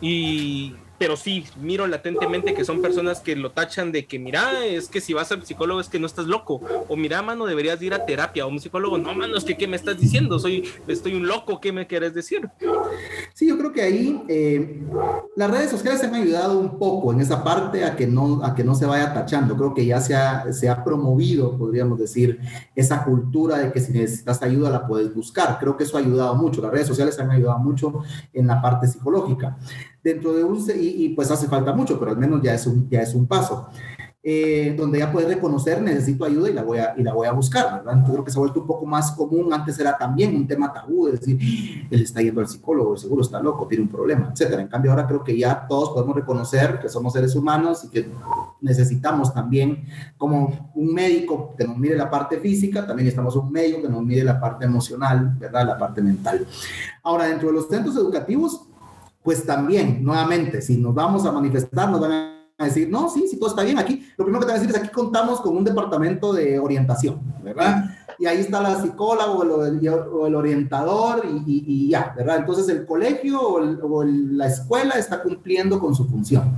Y pero sí, miro latentemente que son personas que lo tachan de que, mira, es que si vas al psicólogo es que no estás loco, o mira, mano, deberías ir a terapia, o un psicólogo, no, mano, es que, ¿qué me estás diciendo? Soy, estoy un loco, ¿qué me quieres decir? Sí, yo creo que ahí eh, las redes sociales han ayudado un poco en esa parte a que no, a que no se vaya tachando, creo que ya se ha, se ha promovido, podríamos decir, esa cultura de que si necesitas ayuda la puedes buscar, creo que eso ha ayudado mucho, las redes sociales han ayudado mucho en la parte psicológica dentro de un, y, y, pues hace falta mucho, pero al menos ya es un, ya es un paso. Eh, donde ya puedes reconocer, necesito ayuda y la, voy a, y la voy a buscar, ¿verdad? Entonces creo que se ha vuelto un poco más común, antes era también un tema tabú, es decir, él está yendo al psicólogo, seguro está loco, tiene un problema, etcétera. En cambio ahora creo que ya todos podemos reconocer que somos seres humanos y que necesitamos también como un médico que nos mire la parte física, también estamos un médico que nos mire la parte emocional, ¿verdad? La parte mental. Ahora, dentro de los centros educativos, pues también, nuevamente, si nos vamos a manifestar, nos van a decir, no, sí, sí, todo está bien aquí. Lo primero que te van a decir es, aquí contamos con un departamento de orientación, ¿verdad? Y ahí está la psicóloga o el, orientador y, ya, ¿verdad? Entonces el colegio o la escuela está cumpliendo con su función.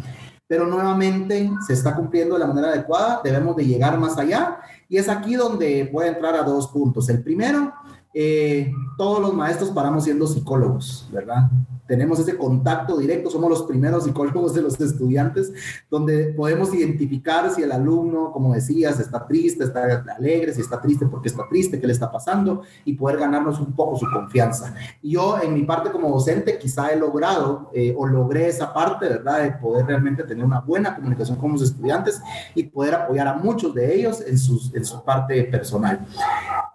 Pero nuevamente se está cumpliendo de la manera adecuada, debemos de llegar más allá y es aquí donde voy a entrar a dos puntos. El primero, eh, todos los maestros paramos siendo psicólogos, ¿verdad? Tenemos ese contacto directo, somos los primeros psicólogos de los estudiantes, donde podemos identificar si el alumno, como decías, está triste, está alegre, si está triste porque está triste, qué le está pasando, y poder ganarnos un poco su confianza. Yo, en mi parte como docente, quizá he logrado eh, o logré esa parte, ¿verdad? De poder realmente tener una buena comunicación con los estudiantes y poder apoyar a muchos de ellos en, sus, en su parte personal.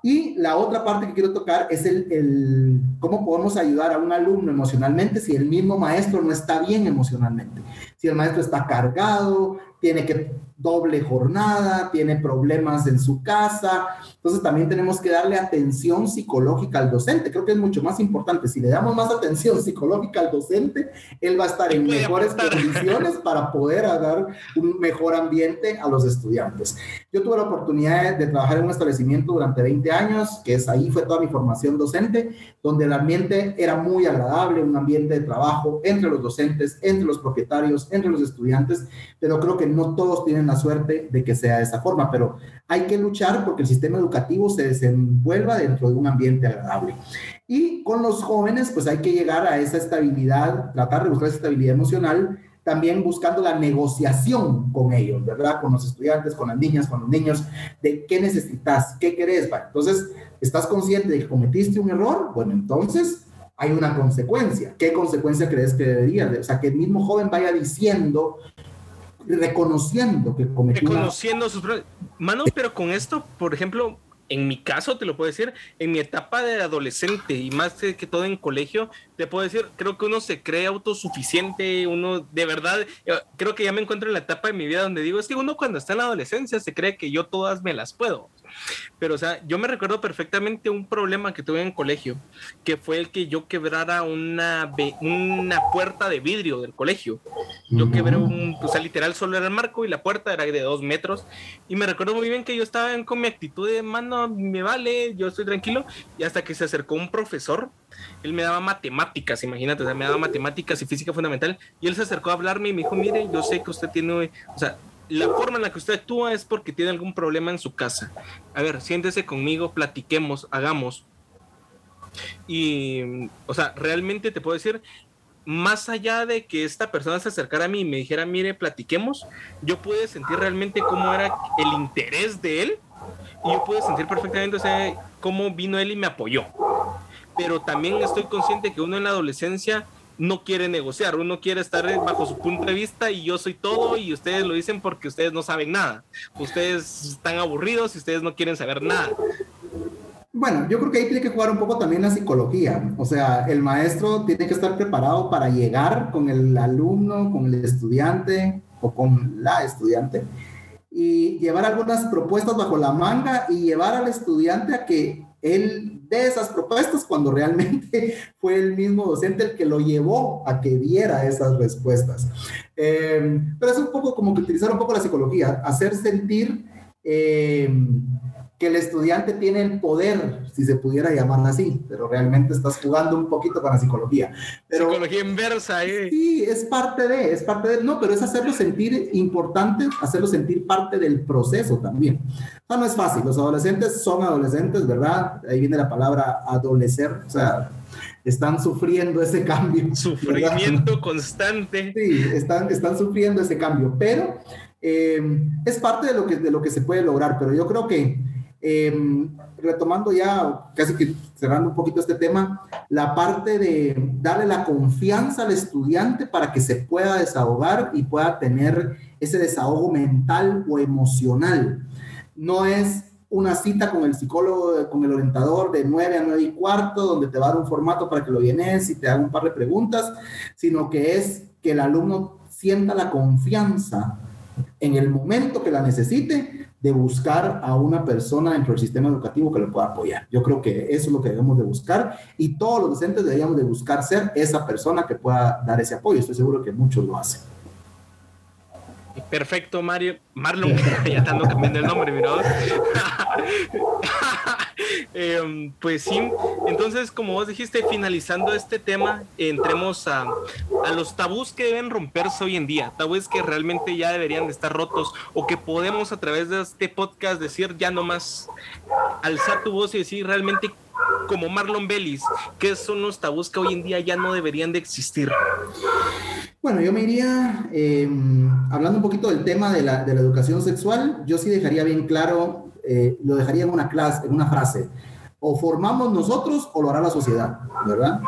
Y la otra parte que quiero tocar es el, el, cómo podemos ayudar a un alumno emocionalmente si el mismo maestro no está bien emocionalmente. Si el maestro está cargado, tiene que doble jornada, tiene problemas en su casa. Entonces también tenemos que darle atención psicológica al docente. Creo que es mucho más importante. Si le damos más atención psicológica al docente, él va a estar en mejores condiciones para poder dar un mejor ambiente a los estudiantes. Yo tuve la oportunidad de trabajar en un establecimiento durante 20 años, que es ahí fue toda mi formación docente, donde el ambiente era muy agradable, un ambiente de trabajo entre los docentes, entre los propietarios, entre los estudiantes, pero creo que no todos tienen la suerte de que sea de esa forma, pero hay que luchar porque el sistema educativo se desenvuelva dentro de un ambiente agradable. Y con los jóvenes, pues hay que llegar a esa estabilidad, tratar de buscar esa estabilidad emocional, también buscando la negociación con ellos, ¿verdad? Con los estudiantes, con las niñas, con los niños, de qué necesitas, qué querés. Entonces, ¿estás consciente de que cometiste un error? Bueno, entonces hay una consecuencia. ¿Qué consecuencia crees que debería? O sea, que el mismo joven vaya diciendo reconociendo que cometió reconociendo sus manos pero con esto por ejemplo en mi caso te lo puedo decir en mi etapa de adolescente y más que todo en colegio te puedo decir creo que uno se cree autosuficiente uno de verdad eh, creo que ya me encuentro en la etapa de mi vida donde digo es que uno cuando está en la adolescencia se cree que yo todas me las puedo pero, o sea, yo me recuerdo perfectamente un problema que tuve en colegio, que fue el que yo quebrara una, una puerta de vidrio del colegio. Yo quebré un, o sea, literal solo era el marco y la puerta era de dos metros. Y me recuerdo muy bien que yo estaba con mi actitud de, mano, me vale, yo estoy tranquilo. Y hasta que se acercó un profesor, él me daba matemáticas, imagínate, o sea, me daba matemáticas y física fundamental. Y él se acercó a hablarme y me dijo, mire, yo sé que usted tiene, o sea, la forma en la que usted actúa es porque tiene algún problema en su casa. A ver, siéntese conmigo, platiquemos, hagamos. Y, o sea, realmente te puedo decir, más allá de que esta persona se acercara a mí y me dijera, mire, platiquemos, yo pude sentir realmente cómo era el interés de él y yo pude sentir perfectamente, o sea, cómo vino él y me apoyó. Pero también estoy consciente que uno en la adolescencia no quiere negociar, uno quiere estar bajo su punto de vista y yo soy todo y ustedes lo dicen porque ustedes no saben nada. Ustedes están aburridos y ustedes no quieren saber nada. Bueno, yo creo que ahí tiene que jugar un poco también la psicología. O sea, el maestro tiene que estar preparado para llegar con el alumno, con el estudiante o con la estudiante y llevar algunas propuestas bajo la manga y llevar al estudiante a que él de esas propuestas cuando realmente fue el mismo docente el que lo llevó a que diera esas respuestas. Eh, pero es un poco como que utilizar un poco la psicología, hacer sentir eh, que el estudiante tiene el poder, si se pudiera llamar así, pero realmente estás jugando un poquito con la psicología. Pero, psicología inversa, ¿eh? Sí, es parte de, es parte de, no, pero es hacerlo sentir importante, hacerlo sentir parte del proceso también. No, no es fácil, los adolescentes son adolescentes, ¿verdad? Ahí viene la palabra adolecer, o sea, están sufriendo ese cambio. Sufrimiento constante. Sí, están, están sufriendo ese cambio, pero eh, es parte de lo, que, de lo que se puede lograr, pero yo creo que Em, retomando ya, casi que cerrando un poquito este tema, la parte de darle la confianza al estudiante para que se pueda desahogar y pueda tener ese desahogo mental o emocional. No es una cita con el psicólogo, con el orientador de 9 a 9 y cuarto, donde te va a dar un formato para que lo llenes y te haga un par de preguntas, sino que es que el alumno sienta la confianza en el momento que la necesite de buscar a una persona dentro del sistema educativo que lo pueda apoyar. Yo creo que eso es lo que debemos de buscar y todos los docentes deberíamos de buscar ser esa persona que pueda dar ese apoyo. Estoy seguro que muchos lo hacen. Perfecto, Mario. Marlon, ya estando cambiando el nombre, mira. Em, pues sí, entonces como vos dijiste, finalizando este tema, entremos a, los tabús que deben romperse hoy en día, tabús que realmente ya deberían de estar rotos o que podemos a través de este podcast decir ya no más, alzar tu voz y decir realmente como Marlon Bellis, ¿qué son los tabús que hoy en día ya no deberían de existir? Bueno, yo me iría, em, hablando un poquito del tema de la, educación sexual, yo sí dejaría bien claro, eh, lo dejaría en una clase, en una frase, o formamos nosotros o lo hará la sociedad, ¿verdad?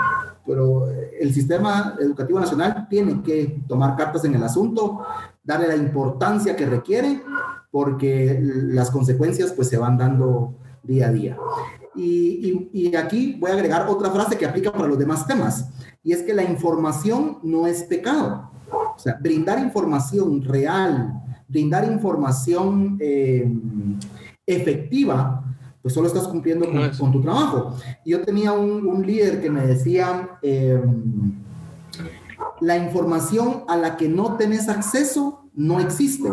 Pero eh, el sistema educativo nacional tiene que tomar cartas en el asunto, darle la importancia que requiere, porque las consecuencias pues se van dando día a día. Y, aquí voy a agregar otra frase que aplica para los demás temas, y es que la información no es pecado. O sea, brindar información real, brindar información eh, efectiva, pues solo estás cumpliendo con, tu trabajo. Yo tenía un, líder que me decía, em, la información a la que no tenés acceso no existe.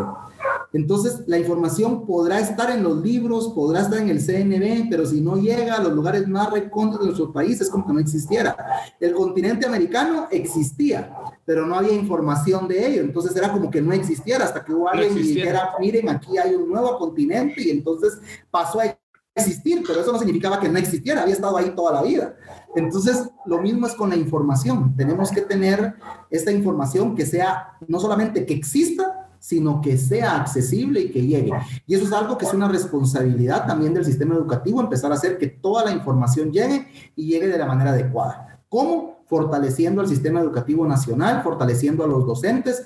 Entonces, la información podrá estar en los libros, podrá estar en el CNB, pero si no llega a los lugares más recónditos de nuestro país, es como que no existiera. El continente americano existía, pero no había información de ello. Entonces, era como que no existiera hasta que hubo alguien y dijera, miren, aquí hay un nuevo continente, y entonces pasó a existir, pero eso no significaba que no existiera, había estado ahí toda la vida. Entonces, lo mismo es con la información. Tenemos que tener esta información que sea no solamente que exista, sino que sea accesible y que llegue. Y eso es algo que es una responsabilidad también del sistema educativo, empezar a hacer que toda la información llegue y llegue de la manera adecuada. ¿Cómo? Fortaleciendo el sistema educativo nacional, fortaleciendo a los docentes,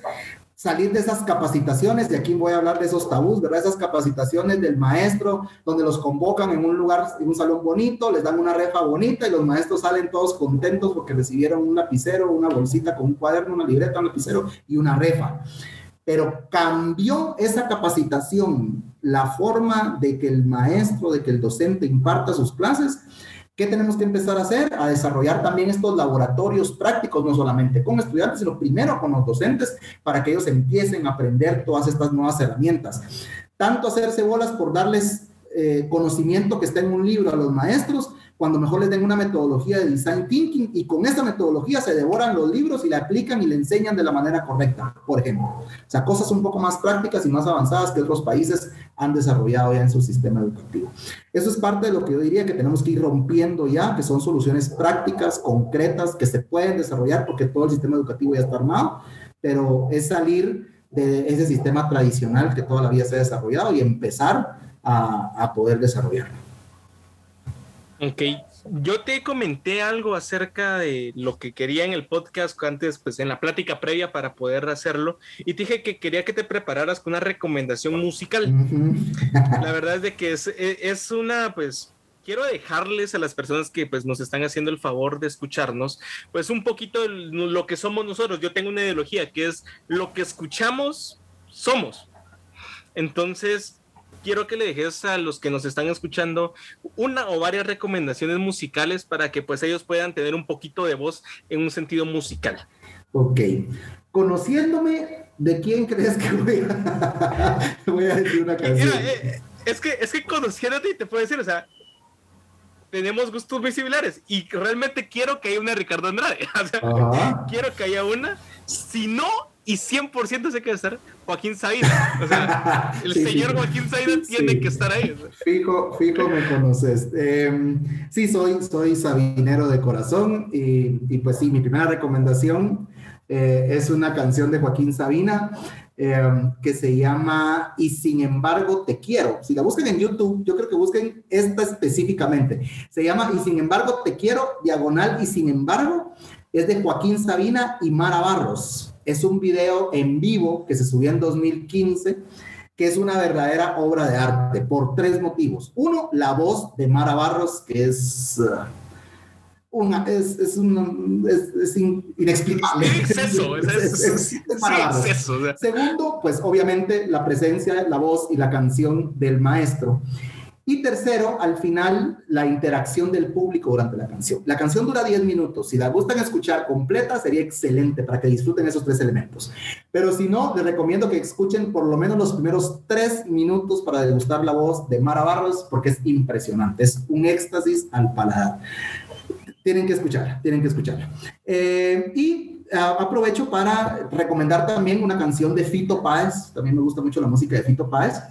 salir de esas capacitaciones, de aquí voy a hablar de esos tabús, ¿verdad? Esas capacitaciones del maestro, donde los convocan en un lugar, en un salón bonito, les dan una refa bonita y los maestros salen todos contentos porque recibieron un lapicero, una bolsita con un cuaderno, una libreta, un lapicero y una refa pero cambió esa capacitación, la forma de que el maestro, de que el docente imparta sus clases. ¿Qué tenemos que empezar a hacer? A desarrollar también estos laboratorios prácticos, no solamente con estudiantes, sino primero con los docentes, para que ellos empiecen a aprender todas estas nuevas herramientas. Tanto hacerse bolas por darles eh, conocimiento que está en un libro a los maestros, cuando mejor les den una metodología de design thinking y con esa metodología se devoran los libros y la aplican y le enseñan de la manera correcta, por ejemplo. O sea, cosas un poco más prácticas y más avanzadas que otros países han desarrollado ya en su sistema educativo. Eso es parte de lo que yo diría que tenemos que ir rompiendo ya, que son soluciones prácticas, concretas, que se pueden desarrollar porque todo el sistema educativo ya está armado, pero es salir de ese sistema tradicional que toda la vida se ha desarrollado y empezar a, a poder desarrollarlo. Ok, yo te comenté algo acerca de lo que quería en el podcast antes, pues en la plática previa para poder hacerlo, y te dije que quería que te prepararas con una recomendación musical. La verdad es de que es, e, es, una, pues, quiero dejarles a las personas que pues nos están haciendo el favor de escucharnos, pues un poquito lo que somos nosotros. Yo tengo una ideología que es lo que escuchamos, somos. Entonces, quiero que le dejes a los que nos están escuchando una o varias recomendaciones musicales para que pues ellos puedan tener un poquito de voz en un sentido musical. Ok. Conociéndome, ¿de quién crees que voy a, voy a decir una canción? Eh, es que, es que conociéndote te puedo decir, o sea, tenemos gustos muy similares y realmente quiero que haya una Ricardo Andrade. quiero que haya una. Si no, y 100% sé que estar Joaquín Sabina. O sea, el señor Joaquín Sabina tiene que estar ahí. Fijo, fijo me conoces. Em, sí, soy, soy sabinero de corazón y, y pues sí, mi primera recomendación eh, es una canción de Joaquín Sabina em, que se llama Y sin embargo te quiero. Si la buscan en YouTube, yo creo que busquen esta específicamente. Se llama Y sin embargo te quiero, diagonal y sin embargo. Es de Joaquín Sabina y Mara Barros es un video en vivo que se subió en 2015, que es una verdadera obra de arte por tres motivos. Uno, la voz de Mara Barros, que es... Uh, una, es, es, es, inexplicable. Es es, exceso. Segundo, pues obviamente la presencia, la voz y la canción del maestro. Y tercero, al final, la interacción del público durante la canción. La canción dura 10 minutos. Si la gustan escuchar completa, sería excelente para que disfruten esos tres elementos. Pero si no, les recomiendo que escuchen por lo menos los primeros tres minutos para degustar la voz de Mara Barros, porque es impresionante. Es un éxtasis al paladar. Tienen que escuchar, tienen que escuchar. Eh, y ah, aprovecho para recomendar también una canción de Fito Páez. También me gusta mucho la música de Fito Páez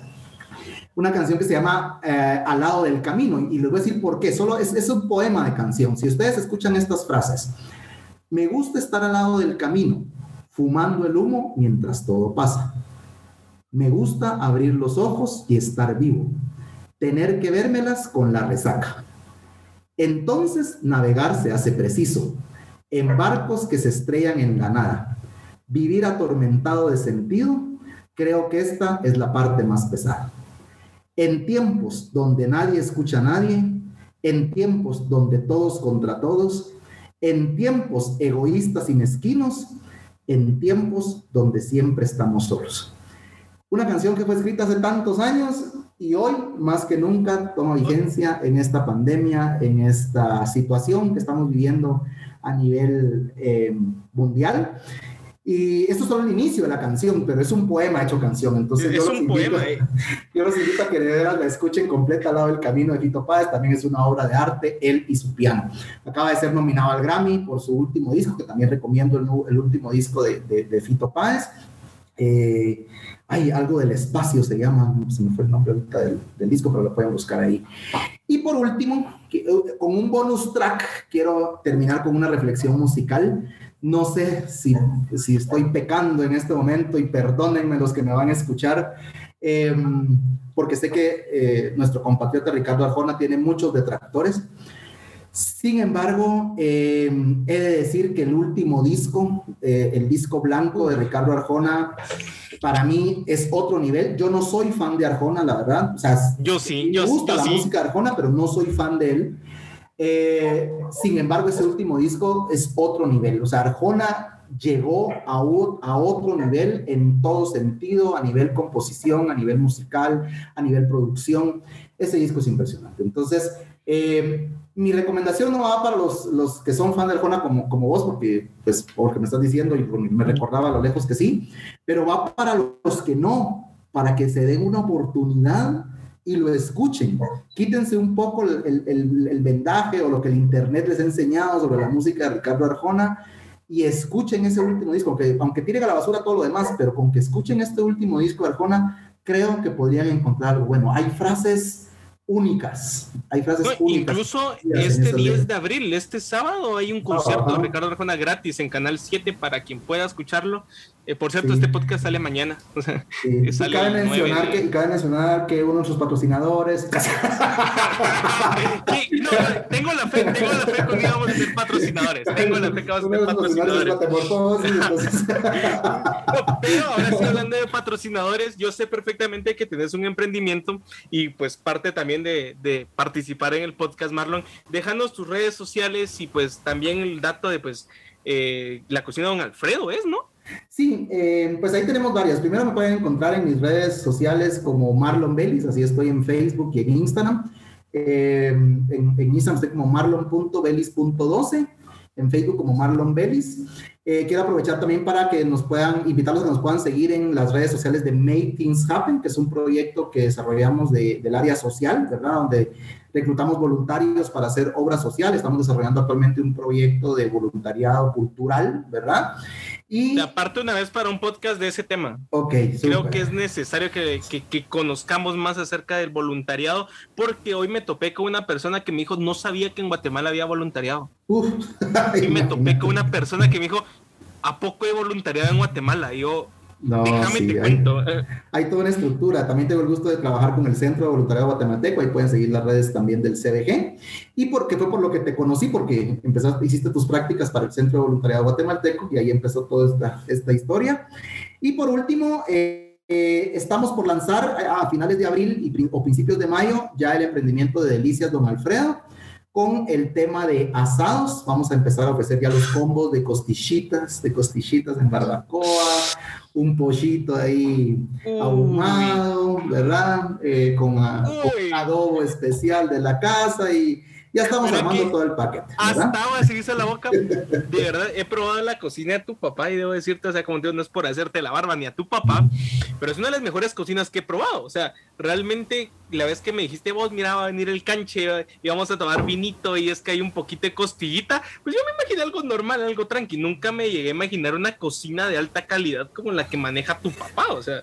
una canción que se llama eh, Al lado del camino. Y les voy a decir por qué. Solo es, es un poema de canción. Si ustedes escuchan estas frases, me gusta estar al lado del camino, fumando el humo mientras todo pasa. Me gusta abrir los ojos y estar vivo, tener que vérmelas con la resaca. Entonces navegar se hace preciso, en barcos que se estrellan en la nada. Vivir atormentado de sentido, creo que esta es la parte más pesada. En tiempos donde nadie escucha a nadie, en tiempos donde todos contra todos, en tiempos egoístas y mezquinos, en tiempos donde siempre estamos solos. Una canción que fue escrita hace tantos años y hoy más que nunca toma vigencia en esta pandemia, en esta situación que estamos viviendo a nivel eh, mundial. Y esto es solo el inicio de la canción, pero es un poema hecho canción. Entonces, yo, los invito, eh. yo los invito a que de verdad la escuchen completa al lado del camino de Fito Páez. También es una obra de arte, él y su piano. Acaba de ser nominado al Grammy por su último disco, que también recomiendo el, el último disco de, de, de Fito Páez. Eh, hay algo del espacio, se llama, se me fue el nombre ahorita del, del, disco, pero lo pueden buscar ahí. Y por último, eh, con un bonus track, quiero terminar con una reflexión musical. No sé si, si estoy pecando en este momento y perdónenme los que me van a escuchar, eh, porque sé que eh, nuestro compatriota Ricardo Arjona tiene muchos detractores. Sin embargo, eh, he de decir que el último disco, eh, el disco blanco de Ricardo Arjona, para mí es otro nivel. Yo no soy fan de Arjona, la verdad. O sea, yo sí, me yo, gusta yo la sí. música de Arjona, pero no soy fan de él. Eh, sin embargo, ese último disco es otro nivel. O sea, Arjona llegó a, a, otro nivel en todo sentido, a nivel composición, a nivel musical, a nivel producción. Ese disco es impresionante. Entonces, eh, mi recomendación no va para los, los que son fan de Arjona como, como vos, porque, pues, porque me estás diciendo y me recordaba a lo lejos que sí, pero va para los que no, para que se den una oportunidad y lo escuchen. Quítense un poco el, el, vendaje o lo que el Internet les ha enseñado sobre la música de Ricardo Arjona y escuchen ese último disco, que aunque tiren a la basura todo lo demás, pero con que escuchen este último disco de Arjona, creo que podrían encontrar algo bueno. Hay frases únicas. Hay frases no, únicas. Incluso este 10 de abril, este sábado, hay un concierto de Ricardo Arjona gratis en Canal 7 para quien pueda escucharlo. Eh, por cierto, sí. este podcast sale mañana. O sea, sí. sale y, cabe mencionar que, y cabe mencionar que uno de sus patrocinadores. sí, no, tengo la fe, tengo la fe que vamos a ser patrocinadores. Tengo la fe que vamos a ser patrocinadores. no, pero ahora sí, hablando de patrocinadores, yo sé perfectamente que tenés un emprendimiento y pues parte también de, participar en el podcast, Marlon. Déjanos tus redes sociales y pues también el dato de pues eh, la cocina de Don Alfredo, ¿es, no? Sí, eh, pues ahí tenemos varias. Primero me pueden encontrar en mis redes sociales como Marlon Bellis, así estoy en Facebook y en Instagram. Eh, en, Instagram estoy como marlon.bellis.12, en Facebook como Marlon Bellis. Eh, quiero aprovechar también para que nos puedan, invitarlos a que nos puedan seguir en las redes sociales de Make Things Happen, que es un proyecto que desarrollamos de, del área social, ¿verdad? Donde reclutamos voluntarios para hacer obras sociales. Estamos desarrollando actualmente un proyecto de voluntariado cultural, ¿verdad? Y aparte una vez para un podcast de ese tema. Ok. Creo super. que es necesario que, que, que, conozcamos más acerca del voluntariado, porque hoy me topé con una persona que me dijo, no sabía que en Guatemala había voluntariado. Uf, y me topé con una persona que me dijo, ¿a poco hay voluntariado en Guatemala? Y yo, no, Déjame sí, te hay, toda una estructura. También tengo el gusto de trabajar con el Centro de Voluntariado Guatemalteco. Ahí pueden seguir las redes también del CBG. Y porque fue por lo que te conocí, porque empezaste, hiciste tus prácticas para el Centro de Voluntariado Guatemalteco y ahí empezó toda esta, esta historia. Y por último, eh, eh, estamos por lanzar a finales de abril y, o principios de mayo ya el emprendimiento de Delicias Don Alfredo con el tema de asados. Vamos a empezar a ofrecer ya los combos de costillitas, de costillitas en barbacoa, un pollito ahí Uy. ahumado, ¿verdad? Eh, con, a, con, adobo especial de la casa y ya estamos Pero armando todo el paquete. Hasta agua de seguirse la boca. De verdad, he probado la cocina de tu papá y debo decirte, o sea, como digo, no es por hacerte la barba ni a tu papá, pero es una de las mejores cocinas que he probado. O sea, realmente la vez que me dijiste vos, mira, va a venir el canche y vamos a tomar vinito y es que hay un poquito de costillita, pues yo me imaginé algo normal, algo tranqui. Nunca me llegué a imaginar una cocina de alta calidad como la que maneja tu papá, o sea.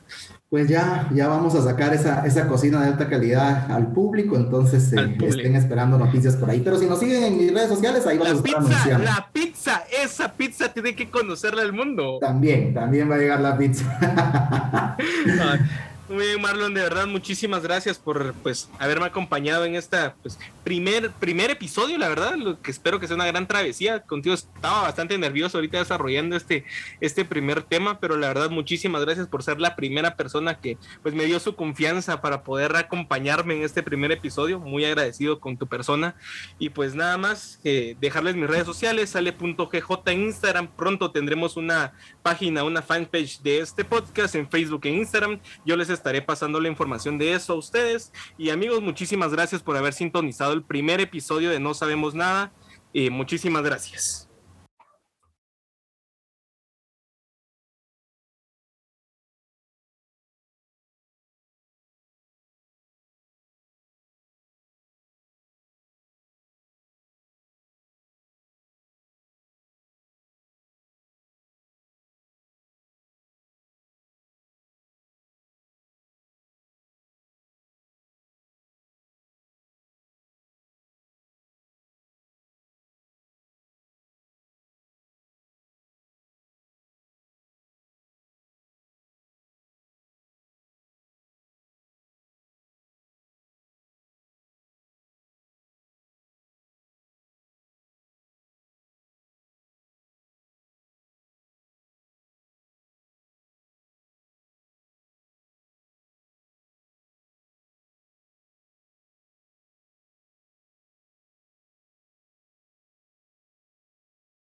Pues ya, ya vamos a sacar esa, esa cocina de alta calidad al público, entonces eh, público. estén esperando noticias por ahí. Pero si nos siguen en mis redes sociales, ahí vamos la a estar pizza, anunciando. La pizza, esa pizza tiene que conocerla al mundo. También, también va a llegar la pizza. Muy bien, Marlon, de verdad, muchísimas gracias por pues haberme acompañado en esta pues, primer, primer episodio, la verdad, lo que espero que sea una gran travesía. Contigo estaba bastante nervioso ahorita desarrollando este, este primer tema, pero la verdad, muchísimas gracias por ser la primera persona que pues me dio su confianza para poder acompañarme en este primer episodio. Muy agradecido con tu persona. Y pues nada más, eh, dejarles mis redes sociales, sale.gj en Instagram. Pronto tendremos una página, una fanpage de este podcast en Facebook e Instagram. Yo les estaré pasando la información de eso a ustedes. Y amigos, muchísimas gracias por haber sintonizado el primer episodio de No Sabemos Nada. y muchísimas gracias.